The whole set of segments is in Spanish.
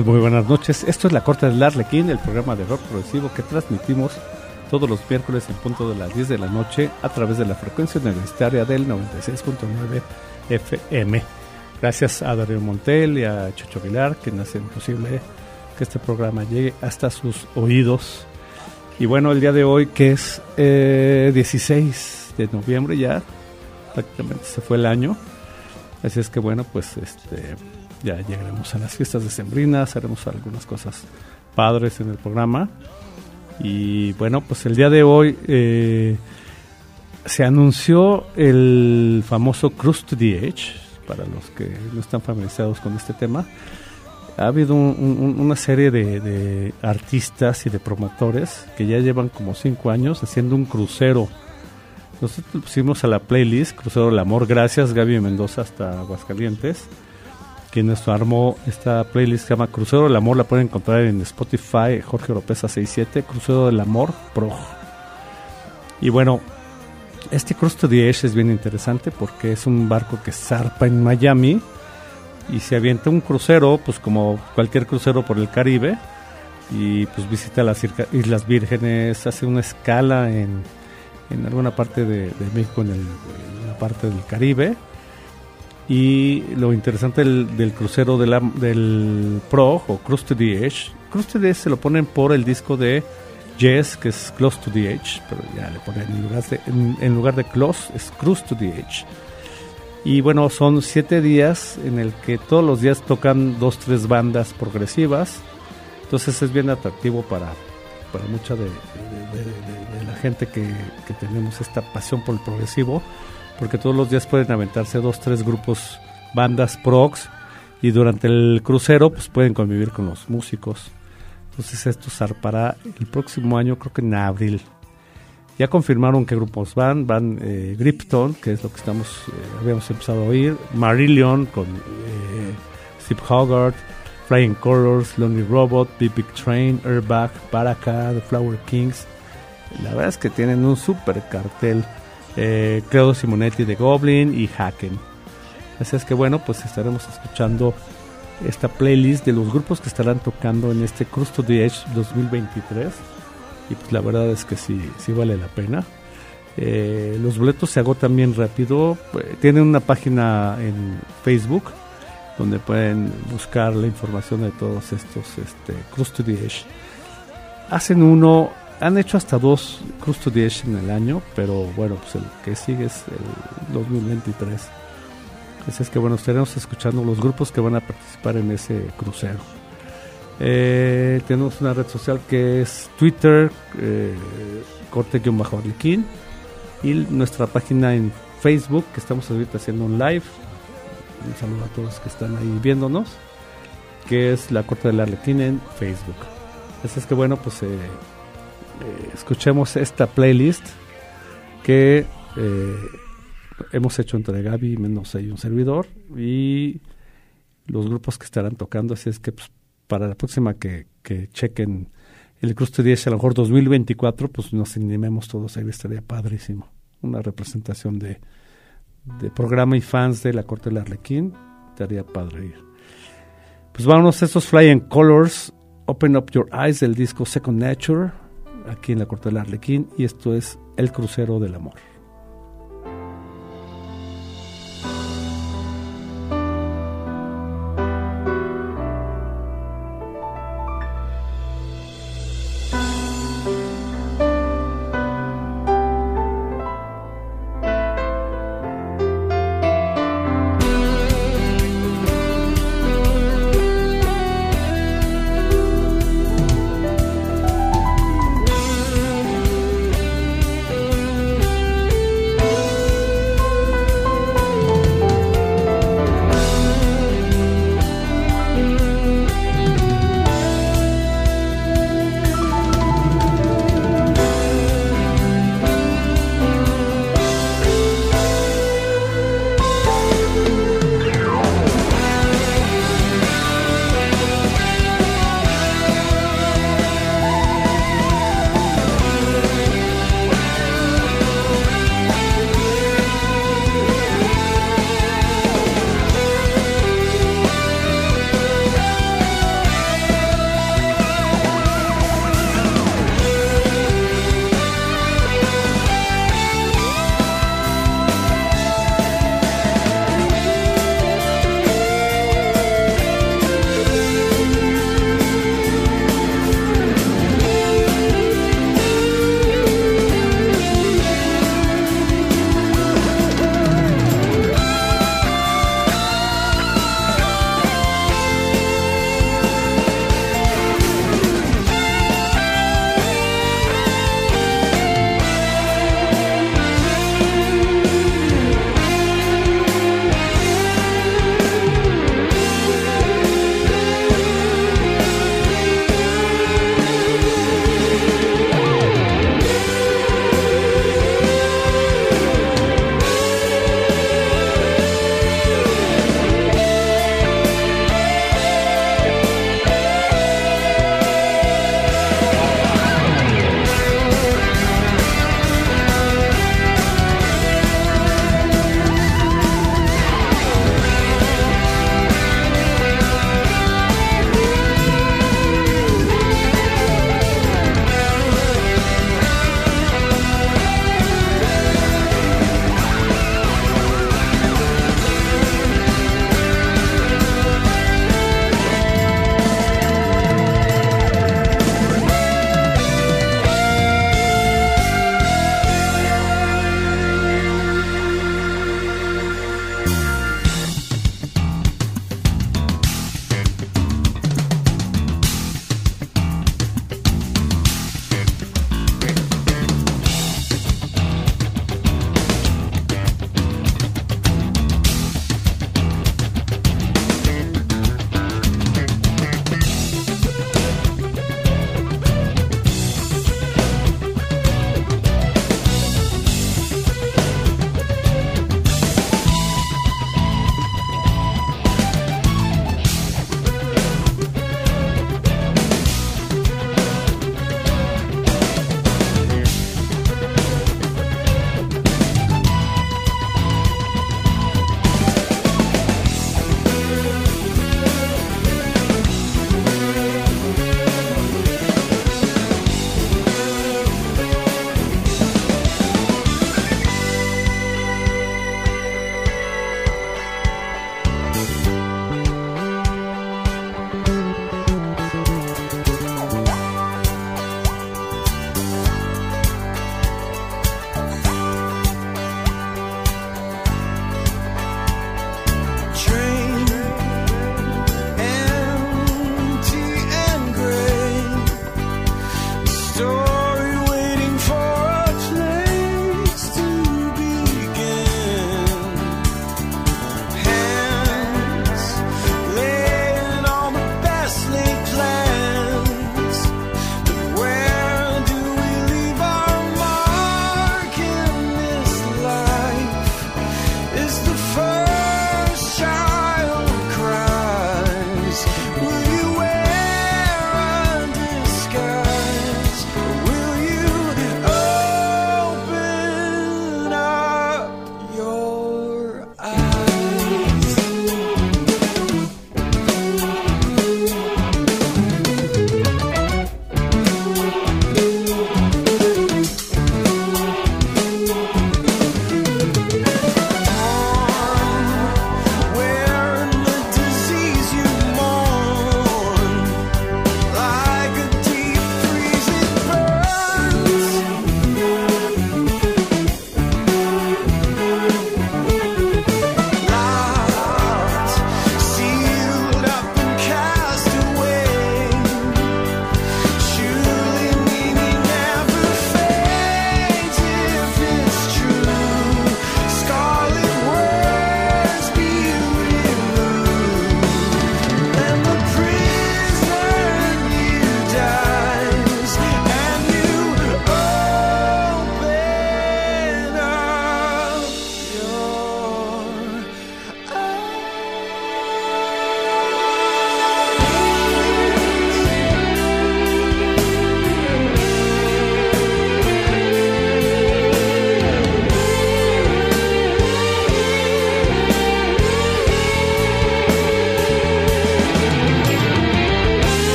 Muy buenas noches. Esto es La Corte del Arlequín, el programa de rock progresivo que transmitimos todos los miércoles en punto de las 10 de la noche a través de la frecuencia universitaria del 96.9 FM. Gracias a Darío Montel y a Chucho Vilar que hacen posible que este programa llegue hasta sus oídos. Y bueno, el día de hoy que es 16 eh, de noviembre ya, prácticamente se fue el año. Así es que bueno, pues este ya llegaremos a las fiestas decembrinas, haremos algunas cosas padres en el programa. Y bueno, pues el día de hoy eh, se anunció el famoso Cruise to the Edge, para los que no están familiarizados con este tema. Ha habido una serie de, de, artistas y de promotores que ya llevan como cinco años haciendo un crucero. Nosotros pusimos a la playlist Crucero del Amor, gracias Gaby Mendoza hasta Aguascalientes quien nos armó esta playlist se llama Crucero del Amor, la pueden encontrar en Spotify, Jorge Oropesa 67, Crucero del Amor Pro. Y bueno, este Cruise to the Edge es bien interesante porque es un barco que zarpa en Miami y se avienta un crucero, pues como cualquier crucero por el Caribe, y pues visita las Islas Vírgenes, hace una escala en, en alguna parte de, México, en, el, en la parte del Caribe, y lo interesante del, crucero de la, del Pro o Cruise to the Edge, Cruise to the Edge se lo ponen por el disco de Jess, que es Close to the Edge, pero ya le ponen en lugar de, de Close, es Cruise to the Edge. Y bueno, son siete días en el que todos los días tocan dos, tres bandas progresivas. Entonces es bien atractivo para, para mucha de, la gente que, que tenemos esta pasión por el progresivo porque todos los días pueden aventarse dos, tres grupos, bandas, prox, y durante el crucero pues pueden convivir con los músicos. Entonces esto zarpará el próximo año, creo que en abril. Ya confirmaron qué grupos van. Van eh, Gripton, que es lo que estamos eh, habíamos empezado a oír. Marillion con eh, Steve Hogarth. Flying Colors, Lonely Robot, Big Big Train, Airbag, Baraka, The Flower Kings. La verdad es que tienen un super cartel. Eh, Claudio Simonetti de Goblin y Haken. Así es que bueno, pues estaremos escuchando esta playlist de los grupos que estarán tocando en este Crust of the Edge 2023. Y pues la verdad es que sí, sí vale la pena. Eh, los boletos se agotan bien rápido. Eh, tienen una página en Facebook donde pueden buscar la información de todos estos este, Crust of the Edge. Hacen uno, han hecho hasta dos Crust of the en el año, pero bueno, pues el que sigue es el 2023. Así es que bueno, estaremos escuchando los grupos que van a participar en ese crucero. Eh, tenemos una red social que es Twitter, eh, corte-arlequín, y nuestra página en Facebook, que estamos ahorita haciendo un live. Un saludo a todos que están ahí viéndonos, que es la corte del Arlequín en Facebook. Así es que bueno, pues eh, eh, escuchemos esta playlist que eh, hemos hecho entre Gaby, menos hay un servidor, y los grupos que estarán tocando. Así es que pues, para la próxima que, que chequen el Crusto 10, a lo mejor 2024, pues nos animemos todos, ahí estaría padrísimo. Una representación de, de programa y fans de la Corte del Arlequín, estaría padre ir. Pues vámonos a estos Flying Colors, Open Up Your Eyes del disco Second Nature, aquí en la Corte del Arlequín, y esto es El Crucero del Amor.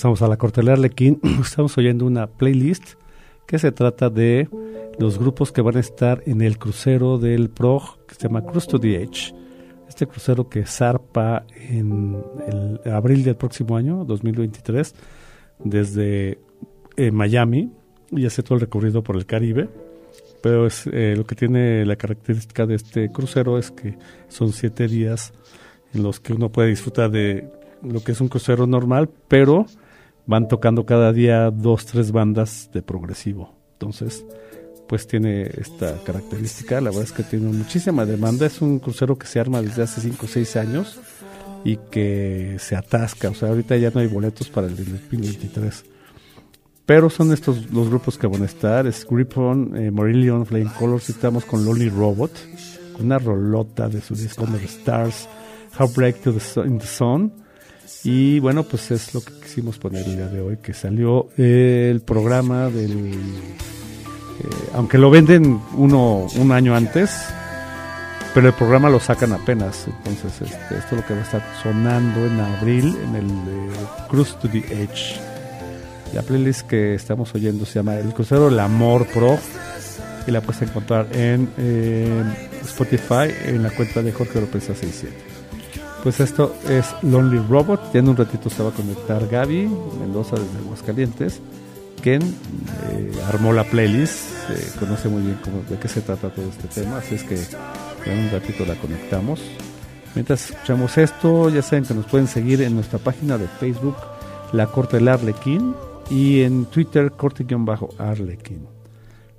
Regresamos a la corte del Arlequín. Estamos oyendo una playlist que se trata de los grupos que van a estar en el crucero del PROG que se llama Cruise to the Edge. Este crucero que zarpa en abril del próximo año, 2023, desde eh, Miami y hace todo el recorrido por el Caribe. Pero es, eh, lo que tiene la característica de este crucero es que son siete días en los que uno puede disfrutar de lo que es un crucero normal, pero van tocando cada día dos, tres bandas de progresivo. Entonces, pues tiene esta característica, la verdad es que tiene muchísima demanda, es un crucero que se arma desde hace 5 o 6 años y que se atasca, o sea, ahorita ya no hay boletos para el 2023. Pero son estos los grupos que van a estar, es Grip On, eh, Marillion, Flame Colors, estamos con Lonely Robot, con una rolota de su disco Under Stars, How Break to the in the Sun, y bueno, pues es lo que quisimos poner el día de hoy, que salió el programa del... Eh, aunque lo venden uno un año antes, pero el programa lo sacan apenas. Entonces, este, esto es lo que va a estar sonando en abril en el Cruise to the Edge. La playlist que estamos oyendo se llama El Crucero El Amor Pro y la puedes encontrar en eh, Spotify en la cuenta de Jorge López 67. Pues esto es Lonely Robot. Ya en un ratito se va a conectar Gaby Mendoza desde Aguascalientes, quien eh, armó la playlist, conoce muy bien de qué se trata todo este tema, así es que en un ratito la conectamos. Mientras escuchamos esto, ya saben que nos pueden seguir en nuestra página de Facebook, La Corte del Arlequín, y en Twitter, Corte-Arlequín.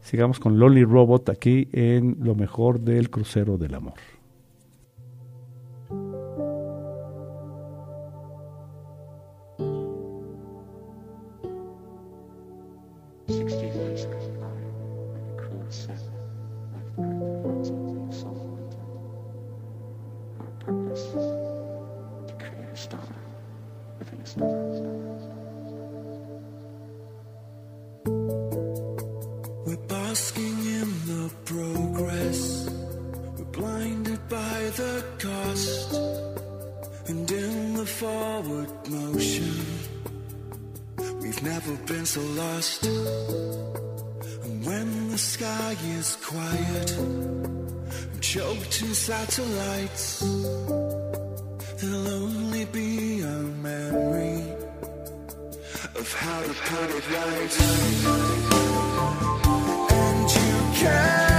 Sigamos con Lonely Robot aquí en lo mejor del crucero del amor. the cost and in the forward motion. We've never been so lost. And when the sky is quiet, I'm choked in satellites. There'll only be a memory of how the it lights. And you can.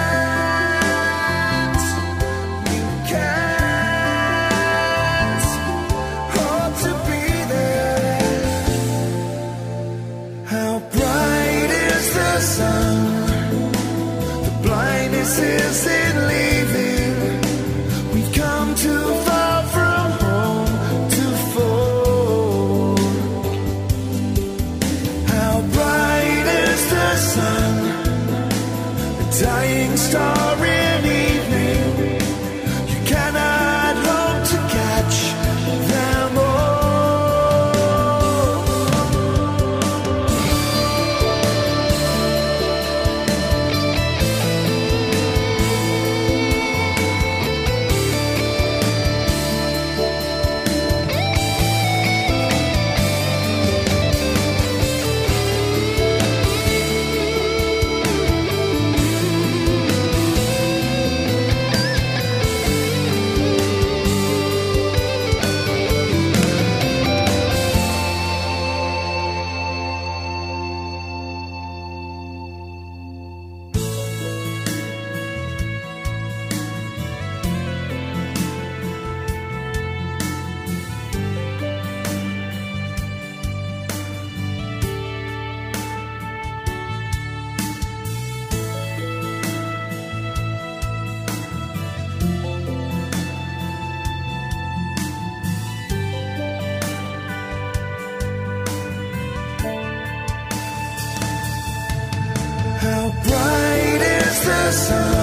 sun.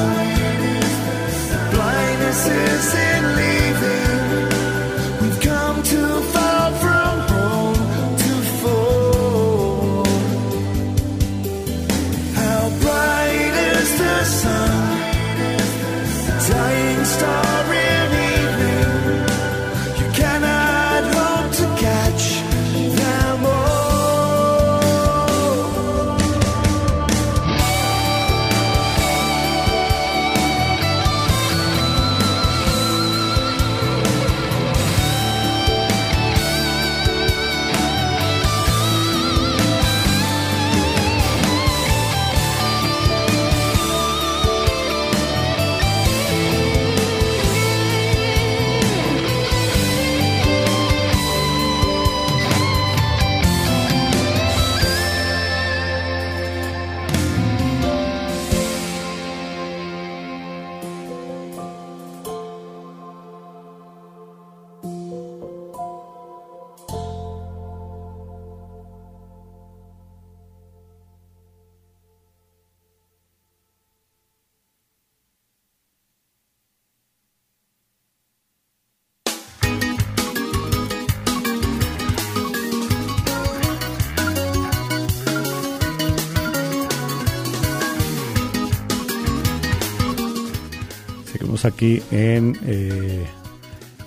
Estamos aquí en eh,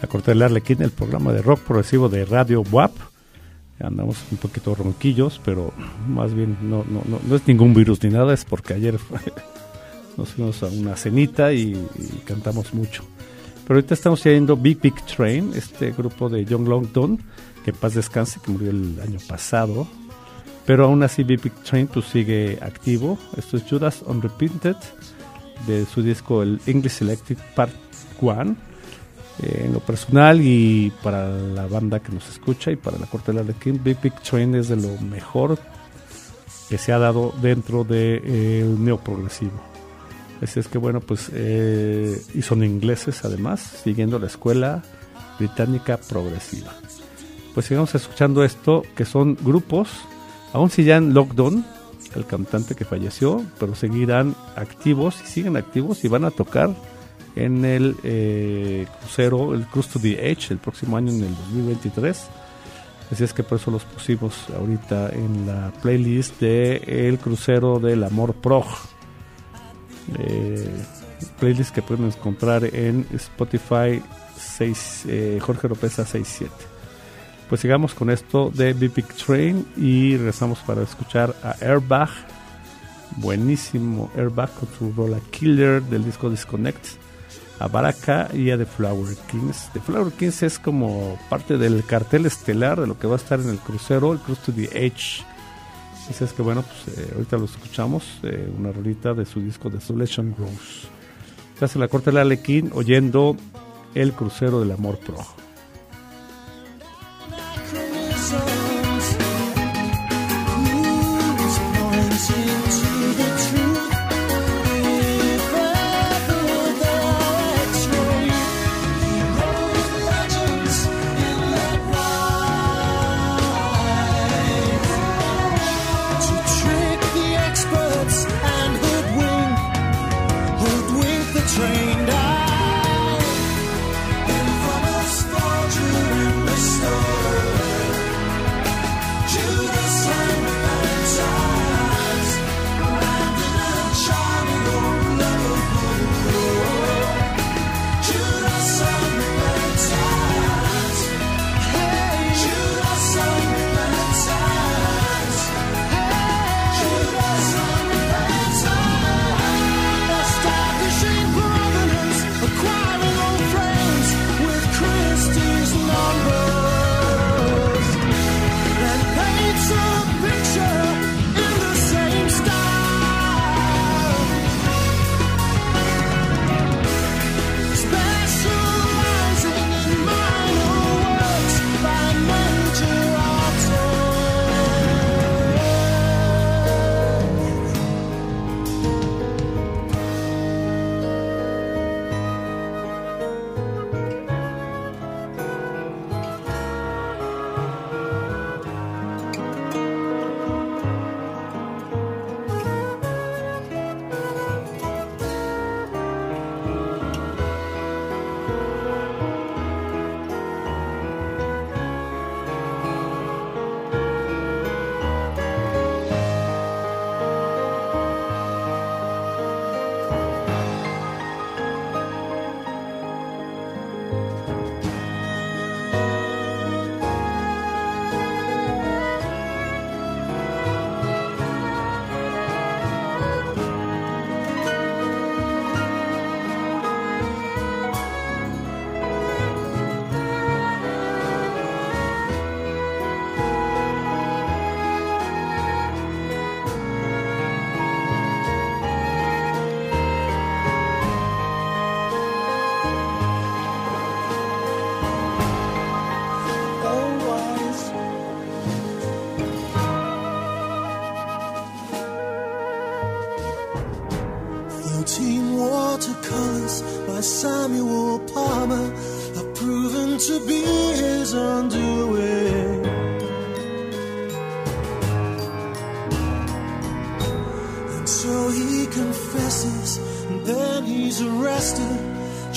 la Corte del Arlequín, el programa de rock progresivo de Radio WAP. Andamos un poquito ronquillos, pero más bien no, no, no, es ningún virus ni nada, es porque ayer nos fuimos a una cenita y, cantamos mucho. Pero ahorita estamos yendo Big Big Train, este grupo de John Longton, que paz descanse, que murió el año pasado. Pero aún así Big Big Train pues sigue activo. Esto es Judas Unrepented de su disco el English Selected Part 1. Eh, en lo personal y para la banda que nos escucha y para la corte de King, Big Big Train es de lo mejor que se ha dado dentro del de, eh, neoprogresivo. Así es que bueno, pues, eh, y son ingleses además, siguiendo la escuela británica progresiva. Pues sigamos escuchando esto, que son grupos, aún si ya en lockdown, el cantante que falleció, pero seguirán activos y siguen activos y van a tocar en el eh, crucero, el Cruise to the Edge, el próximo año en el 2023. Así es que por eso los pusimos ahorita en la playlist de El Crucero del Amor Prog. Eh, playlist que pueden encontrar en Spotify 6, eh, Jorge Lopeza 67. Pues sigamos con esto de Big Train y regresamos para escuchar a Airbag. Buenísimo Airbag con su rola Killer del disco Disconnect. A Baraka y a The Flower Kings. The Flower Kings es como parte del cartel estelar de lo que va a estar en el crucero, el Cruise to the Edge. Así es que bueno, pues eh, ahorita lo escuchamos, eh, una rolita de su disco Desolation Rose. Se hace la corte de la Alequín oyendo el crucero del amor pro. seems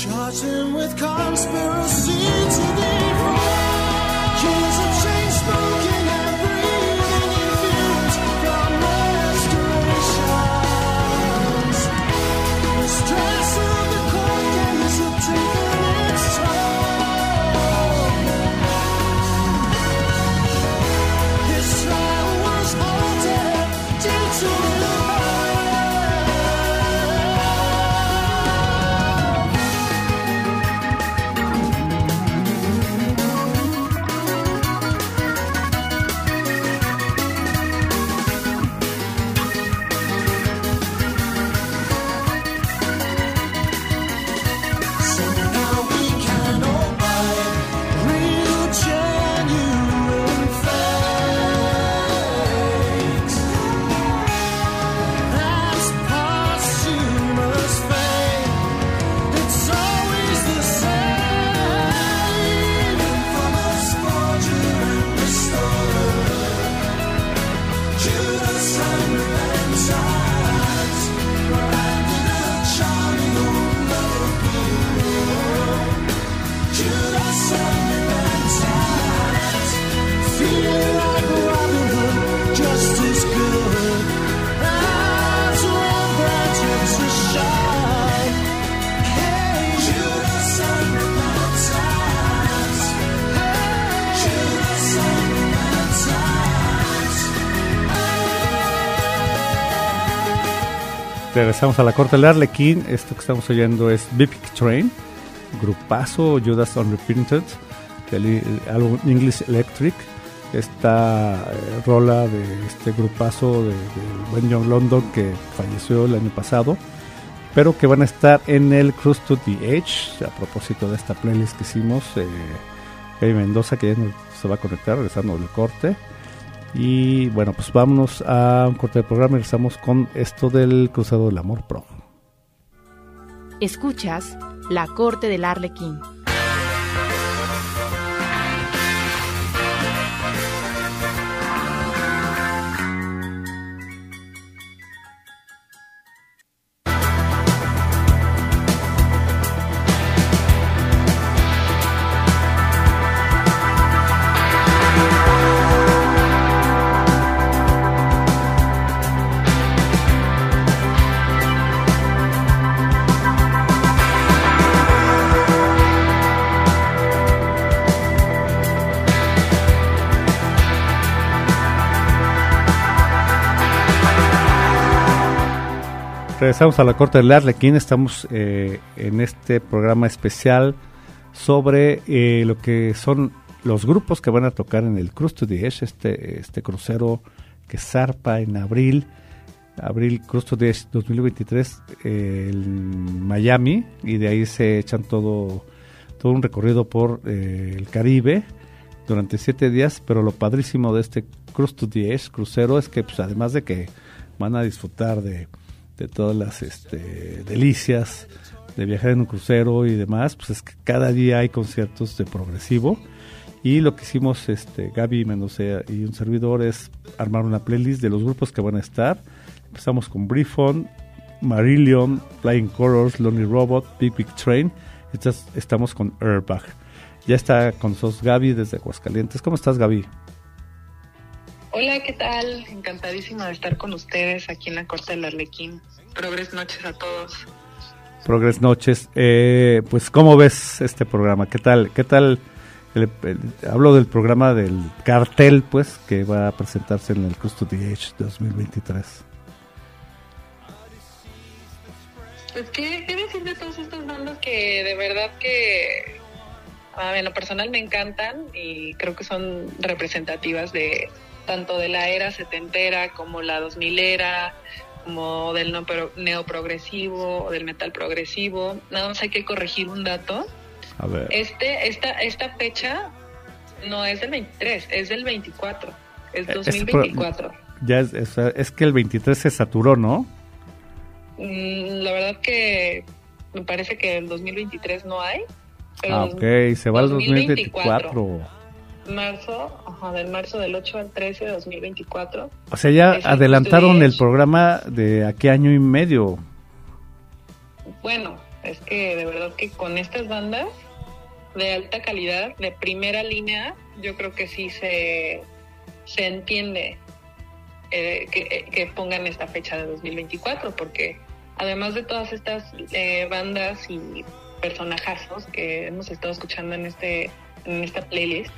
Charged him with conspiracy. Regresamos a la corte del Arlequín. Esto que estamos oyendo es Big Train, grupazo Judas Unrepented, del álbum English Electric. Esta eh, rola de este grupazo de, de Ben John London que falleció el año pasado, pero que van a estar en el Cruise to the Edge. A propósito de esta playlist que hicimos, eh, Mendoza, que ya se va a conectar regresando del corte. Y bueno, pues vámonos a un corte de programa y regresamos con esto del Cruzado del Amor Pro. Escuchas La Corte del Arlequín. Regresamos a la corte del Arlequín. Estamos eh, en este programa especial sobre eh, lo que son los grupos que van a tocar en el Cruise to the este, este crucero que zarpa en abril, abril Cruise to the Edge 2023 eh, en Miami y de ahí se echan todo, todo un recorrido por el Caribe durante siete días, pero lo padrísimo de este Cruise to the crucero es que pues, además de que van a disfrutar de de todas las este, delicias de viajar en un crucero y demás, pues es que cada día hay conciertos de progresivo. Y lo que hicimos este, Gaby Mendoza y un servidor es armar una playlist de los grupos que van a estar. Empezamos con Briefon, Marillion, Flying Colors, Lonely Robot, Big Big Train. estamos con Airbag. Ya está con nosotros Gaby desde Aguascalientes. ¿Cómo estás, Gaby? Hola, ¿qué tal? Encantadísima de estar con ustedes aquí en la Corte del Arlequín. Progres noches a todos. Progres noches. Eh, pues, ¿cómo ves este programa? ¿Qué tal? ¿Qué tal? hablo del programa del cartel, pues, que va a presentarse en el Custody Age 2023. Pues, ¿qué, ¿qué, decir de todos estos bandos que de verdad que a mí en lo personal me encantan y creo que son representativas de, tanto de la era setentera como la 2000 era, como del neoprogresivo o del metal progresivo. Nada más hay que corregir un dato. A ver. Este, esta, esta fecha no es del 23, es del 24, es 2024. Eh, ya es, es, que el 23 se saturó, ¿no? Mm, la verdad que me parece que el 2023 no hay. ah, ok, se va al 2024 marzo, ajá, del marzo del 8 al 13 de 2024. O sea, ya adelantaron el programa de aquí año y medio. Bueno, es que de verdad que con estas bandas de alta calidad, de primera línea, yo creo que sí se, se entiende eh, que, que, pongan esta fecha de 2024, porque además de todas estas eh, bandas y personajazos que hemos estado escuchando en este en esta playlist,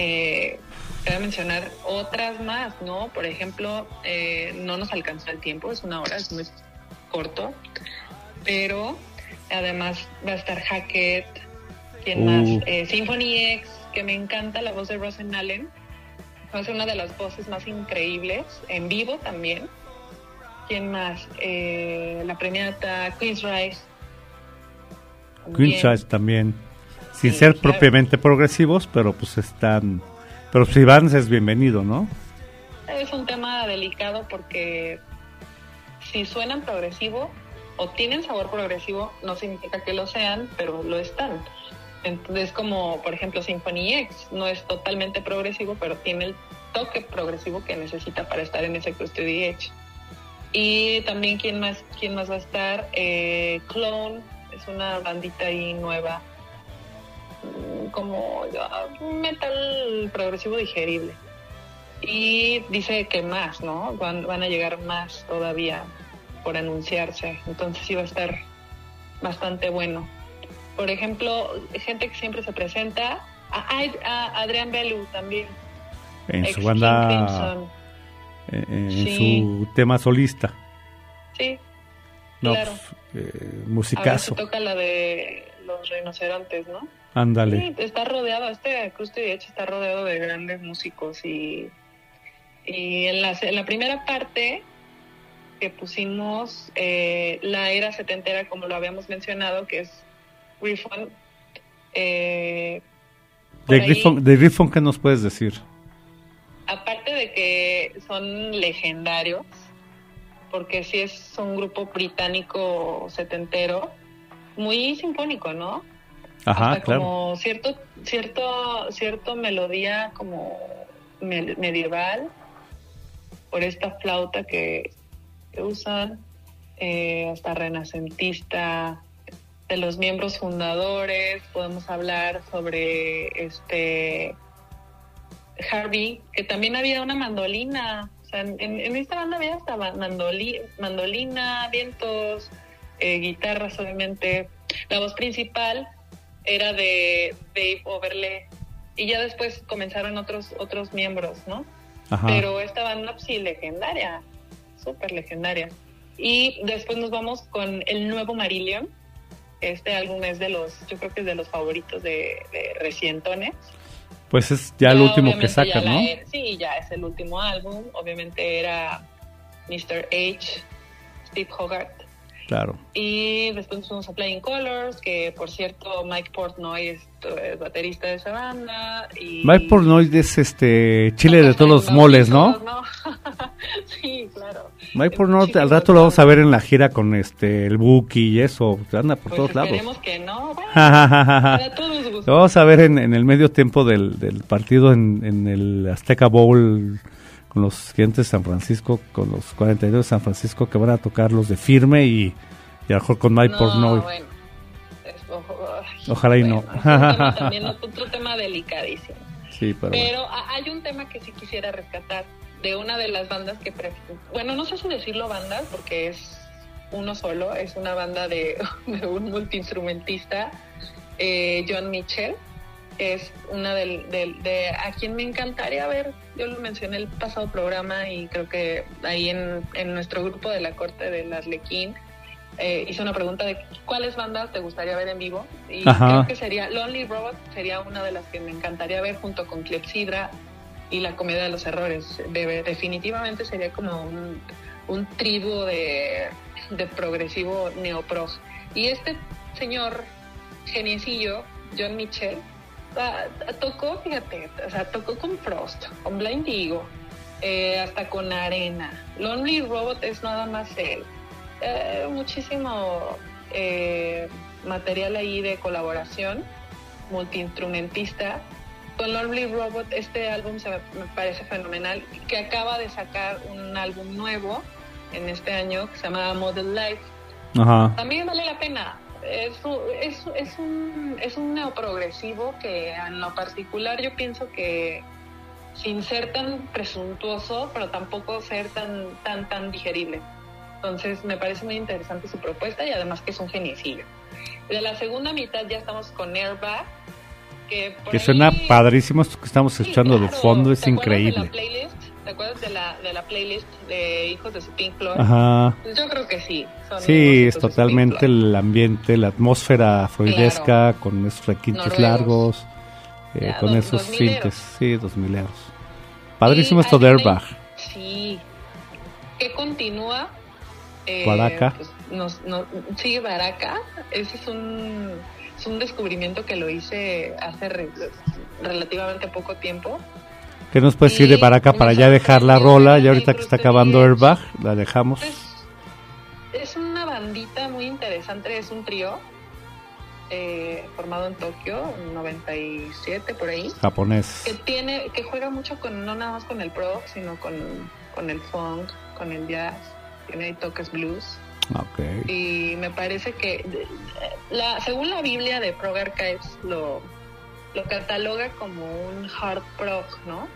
eh, voy a mencionar otras más, ¿no? Por ejemplo, eh, no nos alcanzó el tiempo, es una hora, es muy corto, pero además va a estar Hackett, ¿quién más? Uh. Eh, Symphony X, que me encanta la voz de Rosen Allen, va a ser una de las voces más increíbles, en vivo también. ¿Quién más? Eh, la premiata Queen's Rise. Queen's Rise también sin ser propiamente progresivos, pero pues están, pero si van es bienvenido, ¿no? Es un tema delicado porque si suenan progresivo o tienen sabor progresivo, no significa que lo sean, pero lo están. Entonces, como por ejemplo Symphony X, no es totalmente progresivo, pero tiene el toque progresivo que necesita para estar en ese Custody Edge. Y también, ¿quién más, quién más va a estar? Eh, Clone, es una bandita ahí nueva como metal progresivo digerible. Y dice que más, ¿no? Van, van a llegar más todavía por anunciarse. Entonces sí va a estar bastante bueno. Por ejemplo, gente que siempre se presenta, a, Adrián Belu también. En su banda, en, su tema solista. Sí, No, Claro. pues, eh, A toca la de los rinocerontes, ¿no? Ándale. Sí, está rodeado, este acústico de hecho está rodeado de grandes músicos y, y en, la, en la primera parte que pusimos eh, la era setentera, como lo habíamos mencionado, que es Refund. Eh, De Griffon, de Griffon, ¿qué nos puedes decir? aparte de que son legendarios, porque sí es un grupo británico setentero, muy sinfónico, ¿no? Ajá, hasta claro. como cierto cierto cierto melodía como me- medieval por esta flauta que, que usan eh, hasta renacentista de los miembros fundadores. Podemos hablar sobre este Harvey que también había una mandolina. O sea, en, en esta banda había hasta ma- mandoli- mandolina vientos eh, guitarras obviamente. La voz principal era de Dave Overle y ya después comenzaron otros otros miembros, ¿no? Ajá. Pero esta banda pues, sí legendaria, súper legendaria. Y después nos vamos con el nuevo Marillion. Este álbum es de los, yo creo que es de los favoritos de, de recientones. Pues es ya el último que sacan, la ¿no? era- sí, ya es el último álbum. Obviamente era Mr. H, Steve Hogarth. Claro. Y después nos fuimos a Playing Colors, que por cierto Mike Portnoy es, es baterista de esa banda. Y Mike Portnoy es este Chile de todos los moles, ¿no? ¿no? sí, claro. Mike Portnoy al rato lo vamos a ver en la gira con este el Buki y eso, anda por Pues todos lados. esperemos que no. Bueno, para todos Lo vamos a ver en, en el medio tiempo del, del partido en, en el Azteca Bowl con los gigantes de San Francisco, con los 42 de San Francisco que van a tocar los de firme y, y a lo mejor con Mike No, bueno. Es- Ojalá y no. bueno, es un tema también otro tema delicadísimo. Sí, pero. Pero hay un tema que sí quisiera rescatar de una de las bandas que bueno no sé si decirlo bandas porque es uno solo es una banda de, de un multiinstrumentista eh, John Mitchell es una del, del- de a quien me encantaría ver. Yo lo mencioné el pasado programa y creo que ahí en, en nuestro grupo de la corte del Arlequín eh, hice una pregunta de cuáles bandas te gustaría ver en vivo. Y Ajá. creo que sería Lonely Robot sería una de las que me encantaría ver junto con Clepsydra y la comedia de los errores. De- definitivamente sería como un, un tribu de, de progresivo neoprog y este señor geniecillo John Mitchell tocó fíjate o sea tocó con Frost con Blind Eagle eh, hasta con Arena Lonely Robot es nada más él eh, muchísimo eh, material ahí de colaboración, multiinstrumentista. Con Lonely Robot este álbum se me, me parece fenomenal, que acaba de sacar un álbum nuevo en este año que se llama Model Life. Ajá. También vale la pena. Es, un- es, es un, es un neoprogresivo que en lo particular yo pienso que sin ser tan presuntuoso, pero tampoco ser tan, tan, tan digerible. Entonces me parece muy interesante su propuesta y además que es un geniecillo. De la segunda mitad ya estamos con Airbag, que por Que ahí- suena padrísimo esto que estamos Sí, escuchando de fondo, es ¿Te acuerdas de increíble. la playlist? ¿Te acuerdas de la, de la playlist de Hijos de su Pink Floyd? Ajá. Yo creo que sí. son Sí, es totalmente el ambiente, la atmósfera freudesca, con esos requintos Noruegos. largos, eh, Ya, con dos- esos sintes, sí, dos mileros. Padrísimo esto de Airbag. Sí. Que continúa. Eh, Baraka. pues, nos, no- sí, Baraka. Ese es un, es un descubrimiento que lo hice hace re- relativamente poco tiempo. ¿Qué nos puedes decir de Baraka me para ya dejar la rola? que Ya ahorita que está acabando Airbag, la dejamos. Es, es una bandita muy interesante, es un trío eh, formado en Tokio, en 97 por ahí, que Japonés. tiene, que juega mucho con, no nada más con el prog, sino con, con el funk, con el jazz, tiene ahí toques blues. Ok. Y me parece que, la, según la Biblia de Prog Archives, lo, lo cataloga como un hard prog, ¿no?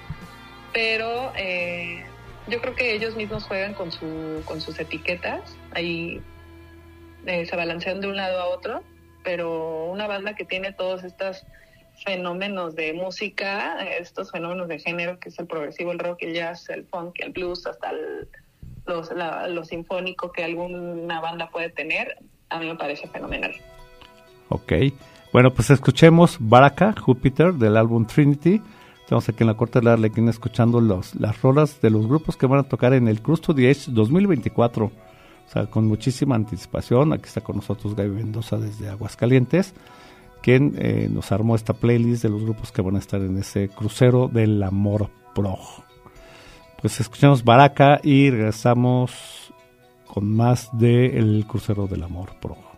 Pero eh, yo creo que ellos mismos juegan con, su, con sus etiquetas, ahí eh, se balancean de un lado a otro, pero una banda que tiene todos estos fenómenos de música, estos fenómenos de género, que es el progresivo, el rock, el jazz, el funk, el blues, hasta el- los, la, lo sinfónico que alguna banda puede tener, a mí me parece fenomenal. Ok. Bueno, pues escuchemos Baraka, Júpiter, del álbum Trinity. Estamos aquí en la Corte de la Arlequín escuchando los, las rolas de los grupos que van a tocar en el Cruz to the Edge 2024. O sea, con muchísima anticipación. Aquí está con nosotros Gaby Mendoza desde Aguascalientes, quien eh, nos armó esta playlist de los grupos que van a estar en ese crucero del amor pro. Pues escuchamos Baraka y regresamos con más de El crucero del amor pro.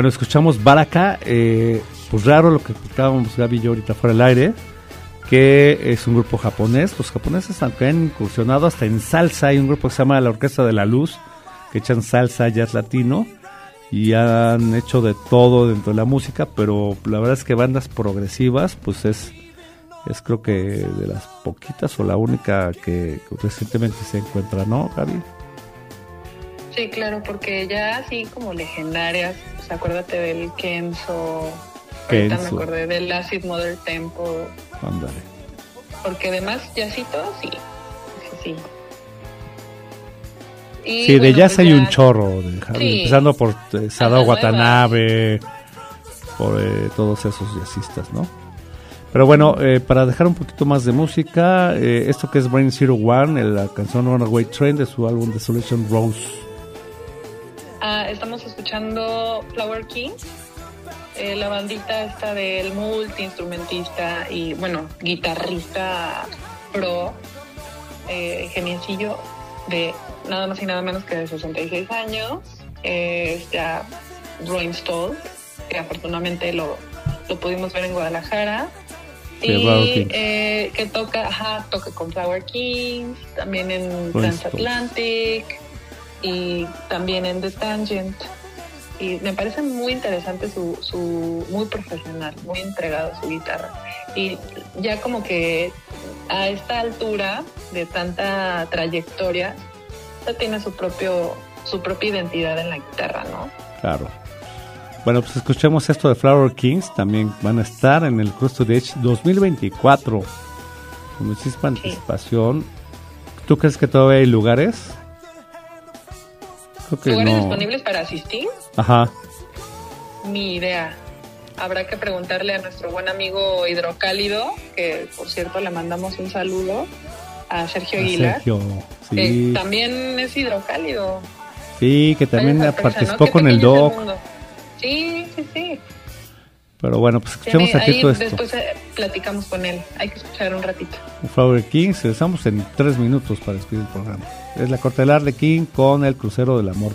Bueno, escuchamos Baraka, eh, pues raro lo que escuchábamos Gaby y yo ahorita fuera del aire, que es un grupo japonés. Los japoneses aunque han incursionado hasta en salsa, hay un grupo que se llama La Orquesta de la Luz, que echan salsa, jazz latino, y han hecho de todo dentro de la música, pero la verdad es que bandas progresivas, pues es, es creo que de las poquitas o la única que recientemente se encuentra, ¿no, Gaby? Sí, claro, porque ya así como legendarias, pues acuérdate del Kenzo, ahorita me acordé del Acid Mother Tempo. Ándale. Porque además jazzito, sí, sí, sí. Y, sí, de jazz pues hay un chorro, de, empezando por eh, Sadao Watanabe, por eh, todos esos jazzistas, ¿no? Pero bueno, eh, para dejar un poquito más de música, eh, esto que es Brain Zero One, la canción Runaway Train de su álbum Desolation Rose. Ah, estamos escuchando Flower King, eh, la bandita esta del multiinstrumentista y, bueno, guitarrista pro, eh, geniecillo de nada más y nada menos que de 66 años. es ya Roy Stoll, que afortunadamente lo, lo pudimos ver en Guadalajara. y eh, que toca, ajá, toca con Flower King, también en Transatlantic y también en The Tangent. Y me parece muy interesante su, su muy profesional, muy entregado su guitarra. Y ya como que a esta altura de tanta trayectoria, ya tiene su propio su propia identidad en la guitarra, ¿no? Claro. Bueno, pues escuchemos esto de Flower Kings. También van a estar en el Crust de Edge 2024. Con muchísima anticipación. ¿Tú crees que todavía hay lugares? ¿Lugares disponibles para asistir? Ajá. Ni idea. Habrá que preguntarle a nuestro buen amigo Hidrocálido, que por cierto le mandamos un saludo a Sergio Aguilar. Sergio, sí. también es hidrocálido. Sí, que también participó con el DOC. Sí, sí, sí. Pero bueno, pues escuchemos aquí todo esto. Después eh, platicamos con él. Hay que escuchar un ratito. Flower Kings, estamos en tres minutos para despedir el programa. Es la corte del King con el crucero del amor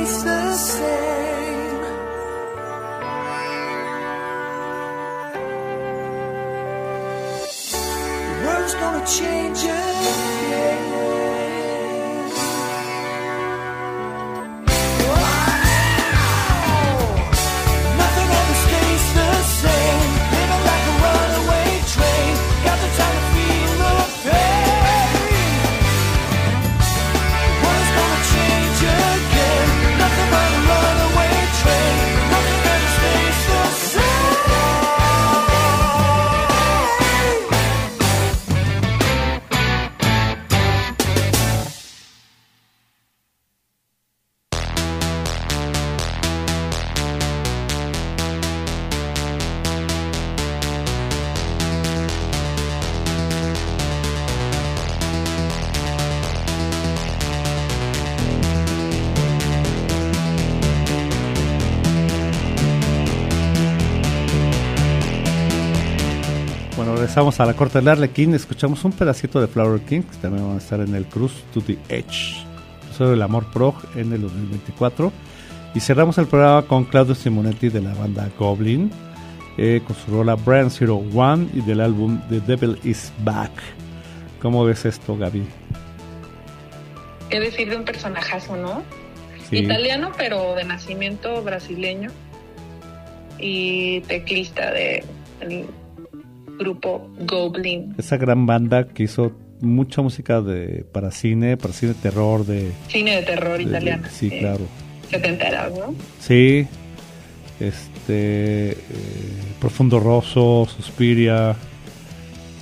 It's the same. The world's gonna change it. Vamos a la corte del Arlequín, escuchamos un pedacito de Flower King, que también van a estar en el Cruise to the Edge, sobre el Amor Pro en el 2024. Y cerramos el programa con Claudio Simonetti de la banda Goblin, eh, con su rola Brand Zero One y del álbum The Devil Is Back. ¿Cómo ves esto, Gaby? Es decir, de un personajazo, ¿no? Italiano, pero de nacimiento brasileño. Y teclista de grupo Goblin. Esa gran banda que hizo mucha música de para cine, para cine de terror, de... Cine de terror italiano. sí, claro. Setentera, ¿no? Sí. Este... Eh, Profundo Rosso, Suspiria,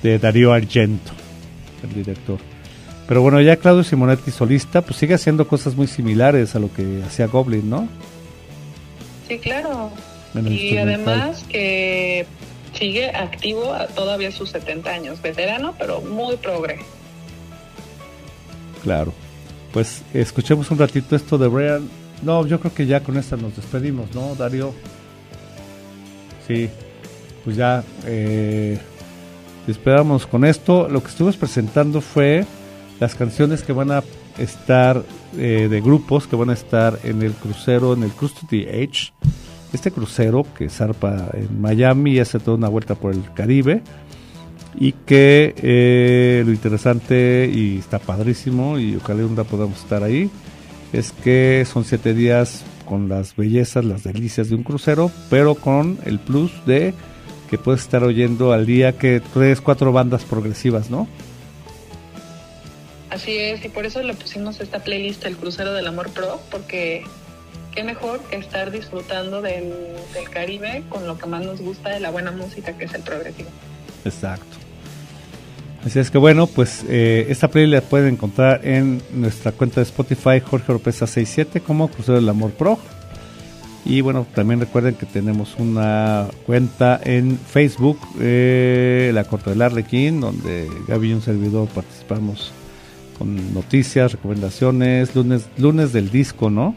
de Darío Argento, el director. Pero bueno, ya Claudio Simonetti solista, pues sigue haciendo cosas muy similares a lo que hacía Goblin, ¿no? Sí, claro. Y además que sigue activo a todavía sus 70 años, veterano, pero muy progre. Claro. Pues escuchemos un ratito esto de Brian. No, yo creo que ya con esta nos despedimos, ¿no, Darío? Sí, pues ya eh, esperamos con esto. Lo que estuvimos presentando fue las canciones que van a estar eh, de grupos que van a estar en el crucero, en el Cruise to the Edge este crucero que zarpa en Miami y hace toda una vuelta por el Caribe y que eh, lo interesante y está padrísimo y ojalá un día podamos estar ahí es que son siete días con las bellezas, las delicias de un crucero, pero con el plus de que puedes estar oyendo al día que tres, cuatro bandas progresivas, ¿no? Así es, y por eso le pusimos esta playlist El Crucero del Amor Pro, porque qué mejor que estar disfrutando del, Caribe con lo que más nos gusta de la buena música que es el progresivo. Exacto. Así es que bueno, pues eh, esta playlist la pueden encontrar en nuestra cuenta de Spotify Jorge Oropesa 67 como Crucero del Amor Pro. Y bueno, también recuerden que tenemos una cuenta en Facebook, eh, La Corte del Arlequín, donde Gaby y un servidor participamos con noticias, recomendaciones, lunes, lunes del disco, ¿no?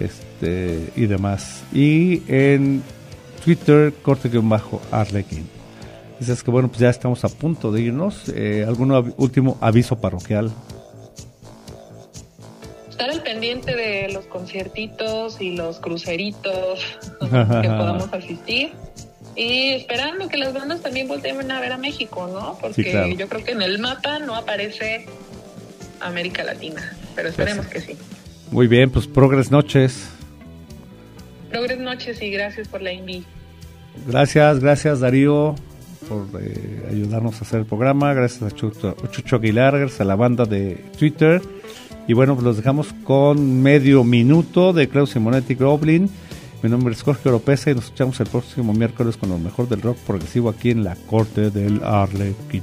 Este, y demás. Y en Twitter, corte-arlequín. Es que bueno, pues ya estamos a punto de irnos. Eh, ¿Algún último aviso parroquial? Estar al pendiente de los conciertitos y los cruceritos que podamos asistir. Y esperando que las bandas también volteen a ver a México, ¿no? Porque yo creo que en el mapa no aparece América Latina, pero esperemos que sí. Muy bien, pues progres noches. Progres noches y gracias por la invitación. Gracias, gracias Darío por eh, ayudarnos a hacer el programa. Gracias a Chucho, Aguilar, gracias a la banda de Twitter. Y bueno, pues los dejamos con medio minuto de Klaus Simonetti Goblin. Mi nombre es Jorge Oropesa y nos escuchamos el próximo miércoles con lo mejor del rock progresivo aquí en la corte del Arlequín.